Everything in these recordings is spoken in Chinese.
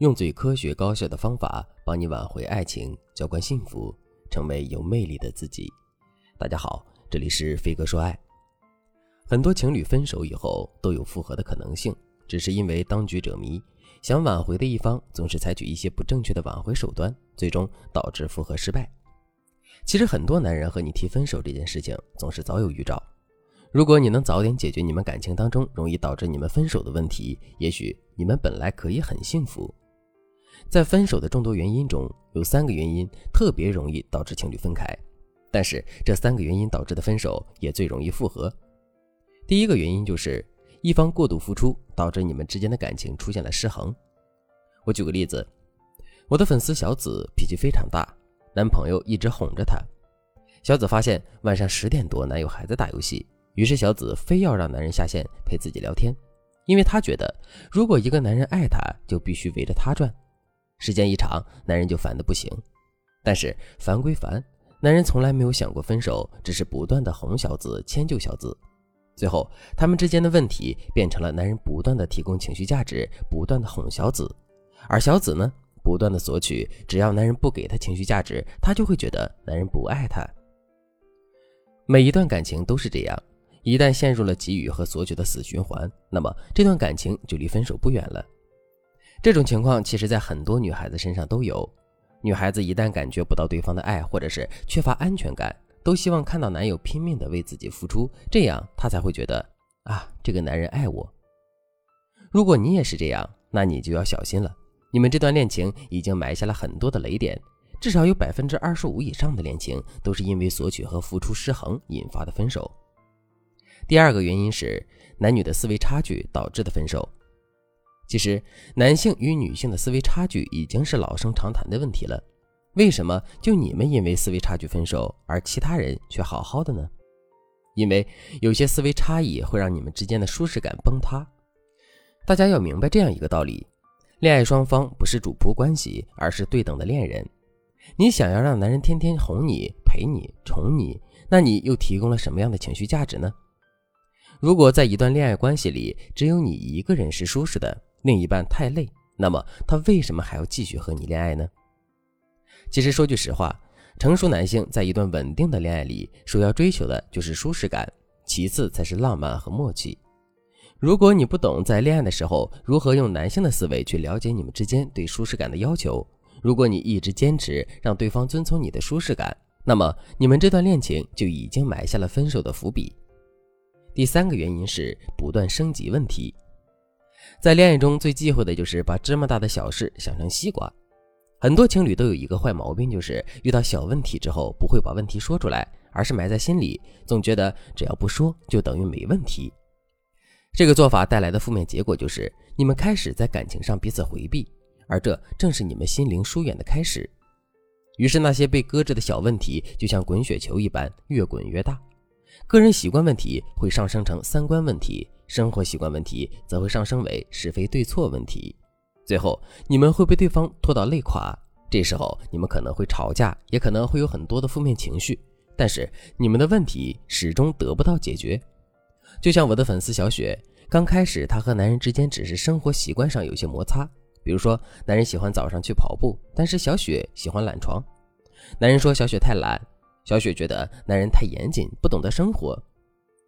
用最科学高效的方法帮你挽回爱情，浇灌幸福，成为有魅力的自己。大家好，这里是飞哥说爱。很多情侣分手以后都有复合的可能性，只是因为当局者迷，想挽回的一方总是采取一些不正确的挽回手段，最终导致复合失败。其实很多男人和你提分手这件事情总是早有预兆。如果你能早点解决你们感情当中容易导致你们分手的问题，也许你们本来可以很幸福。在分手的众多原因中，有三个原因特别容易导致情侣分开，但是这三个原因导致的分手也最容易复合。第一个原因就是一方过度付出，导致你们之间的感情出现了失衡。我举个例子，我的粉丝小紫脾气非常大，男朋友一直哄着她。小紫发现晚上十点多男友还在打游戏。于是小紫非要让男人下线陪自己聊天，因为她觉得如果一个男人爱她，就必须围着她转。时间一长，男人就烦得不行。但是烦归烦，男人从来没有想过分手，只是不断的哄小紫，迁就小紫。最后，他们之间的问题变成了男人不断的提供情绪价值，不断的哄小紫，而小紫呢，不断的索取。只要男人不给她情绪价值，她就会觉得男人不爱她。每一段感情都是这样。一旦陷入了给予和索取的死循环，那么这段感情就离分手不远了。这种情况其实，在很多女孩子身上都有。女孩子一旦感觉不到对方的爱，或者是缺乏安全感，都希望看到男友拼命的为自己付出，这样她才会觉得啊，这个男人爱我。如果你也是这样，那你就要小心了。你们这段恋情已经埋下了很多的雷点，至少有百分之二十五以上的恋情都是因为索取和付出失衡引发的分手。第二个原因是男女的思维差距导致的分手。其实，男性与女性的思维差距已经是老生常谈的问题了。为什么就你们因为思维差距分手，而其他人却好好的呢？因为有些思维差异会让你们之间的舒适感崩塌。大家要明白这样一个道理：恋爱双方不是主仆关系，而是对等的恋人。你想要让男人天天哄你、陪你、宠你，那你又提供了什么样的情绪价值呢？如果在一段恋爱关系里，只有你一个人是舒适的，另一半太累，那么他为什么还要继续和你恋爱呢？其实说句实话，成熟男性在一段稳定的恋爱里，首要追求的就是舒适感，其次才是浪漫和默契。如果你不懂在恋爱的时候如何用男性的思维去了解你们之间对舒适感的要求，如果你一直坚持让对方遵从你的舒适感，那么你们这段恋情就已经埋下了分手的伏笔。第三个原因是不断升级问题，在恋爱中最忌讳的就是把芝麻大的小事想成西瓜。很多情侣都有一个坏毛病，就是遇到小问题之后不会把问题说出来，而是埋在心里，总觉得只要不说就等于没问题。这个做法带来的负面结果就是你们开始在感情上彼此回避，而这正是你们心灵疏远的开始。于是那些被搁置的小问题就像滚雪球一般越滚越大。个人习惯问题会上升成三观问题，生活习惯问题则会上升为是非对错问题，最后你们会被对方拖到累垮。这时候你们可能会吵架，也可能会有很多的负面情绪，但是你们的问题始终得不到解决。就像我的粉丝小雪，刚开始她和男人之间只是生活习惯上有些摩擦，比如说男人喜欢早上去跑步，但是小雪喜欢懒床，男人说小雪太懒。小雪觉得男人太严谨，不懂得生活。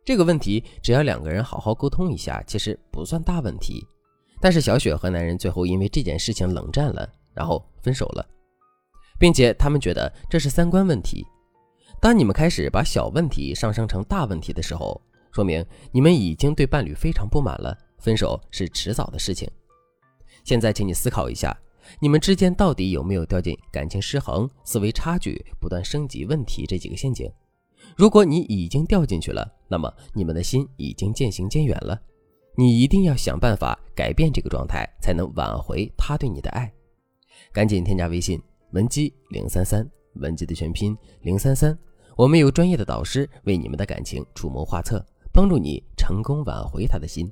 这个问题只要两个人好好沟通一下，其实不算大问题。但是小雪和男人最后因为这件事情冷战了，然后分手了，并且他们觉得这是三观问题。当你们开始把小问题上升成大问题的时候，说明你们已经对伴侣非常不满了，分手是迟早的事情。现在，请你思考一下。你们之间到底有没有掉进感情失衡、思维差距不断升级问题这几个陷阱？如果你已经掉进去了，那么你们的心已经渐行渐远了。你一定要想办法改变这个状态，才能挽回他对你的爱。赶紧添加微信文姬零三三，文姬的全拼零三三，我们有专业的导师为你们的感情出谋划策，帮助你成功挽回他的心。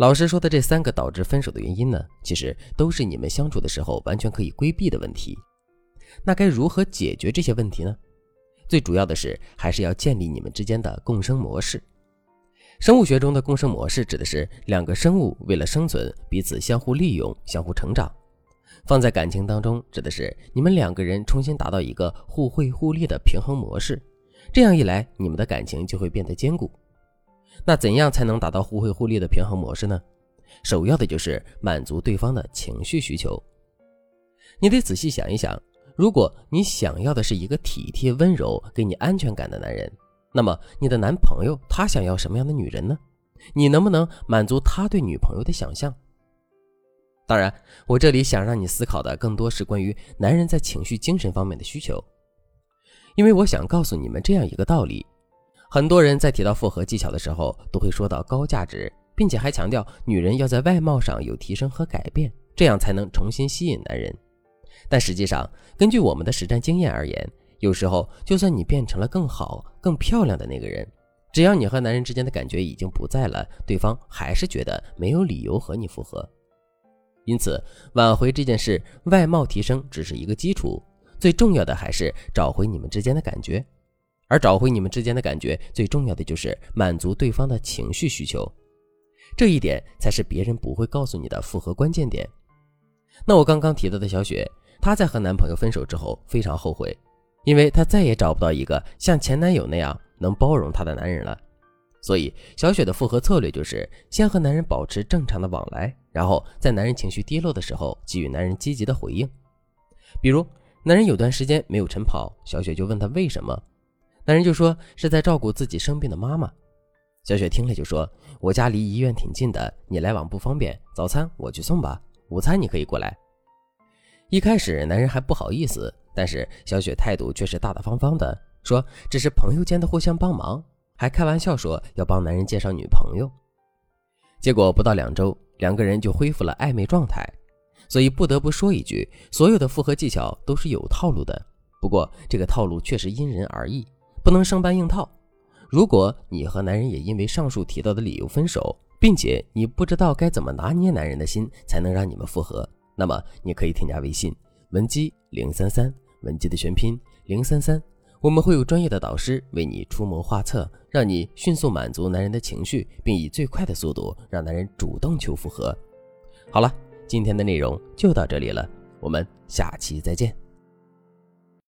老师说的这三个导致分手的原因呢，其实都是你们相处的时候完全可以规避的问题。那该如何解决这些问题呢？最主要的是还是要建立你们之间的共生模式。生物学中的共生模式指的是两个生物为了生存，彼此相互利用、相互成长。放在感情当中，指的是你们两个人重新达到一个互惠互利的平衡模式。这样一来，你们的感情就会变得坚固。那怎样才能达到互惠互利的平衡模式呢？首要的就是满足对方的情绪需求。你得仔细想一想，如果你想要的是一个体贴温柔、给你安全感的男人，那么你的男朋友他想要什么样的女人呢？你能不能满足他对女朋友的想象？当然，我这里想让你思考的更多是关于男人在情绪、精神方面的需求，因为我想告诉你们这样一个道理：很多人在提到复合技巧的时候，都会说到高价值，并且还强调女人要在外貌上有提升和改变，这样才能重新吸引男人。但实际上，根据我们的实战经验而言，有时候就算你变成了更好、更漂亮的那个人，只要你和男人之间的感觉已经不在了，对方还是觉得没有理由和你复合。因此，挽回这件事，外貌提升只是一个基础，最重要的还是找回你们之间的感觉。而找回你们之间的感觉，最重要的就是满足对方的情绪需求，这一点才是别人不会告诉你的复合关键点。那我刚刚提到的小雪，她在和男朋友分手之后非常后悔，因为她再也找不到一个像前男友那样能包容她的男人了。所以，小雪的复合策略就是先和男人保持正常的往来，然后在男人情绪低落的时候给予男人积极的回应。比如，男人有段时间没有晨跑，小雪就问他为什么，男人就说是在照顾自己生病的妈妈。小雪听了就说：“我家离医院挺近的，你来往不方便，早餐我去送吧，午餐你可以过来。”一开始，男人还不好意思，但是小雪态度却是大大方方的，说这是朋友间的互相帮忙。还开玩笑说要帮男人介绍女朋友，结果不到两周，两个人就恢复了暧昧状态。所以不得不说一句，所有的复合技巧都是有套路的。不过这个套路确实因人而异，不能生搬硬套。如果你和男人也因为上述提到的理由分手，并且你不知道该怎么拿捏男人的心才能让你们复合，那么你可以添加微信文姬零三三，文姬的全拼零三三。我们会有专业的导师为你出谋划策，让你迅速满足男人的情绪，并以最快的速度让男人主动求复合。好了，今天的内容就到这里了，我们下期再见。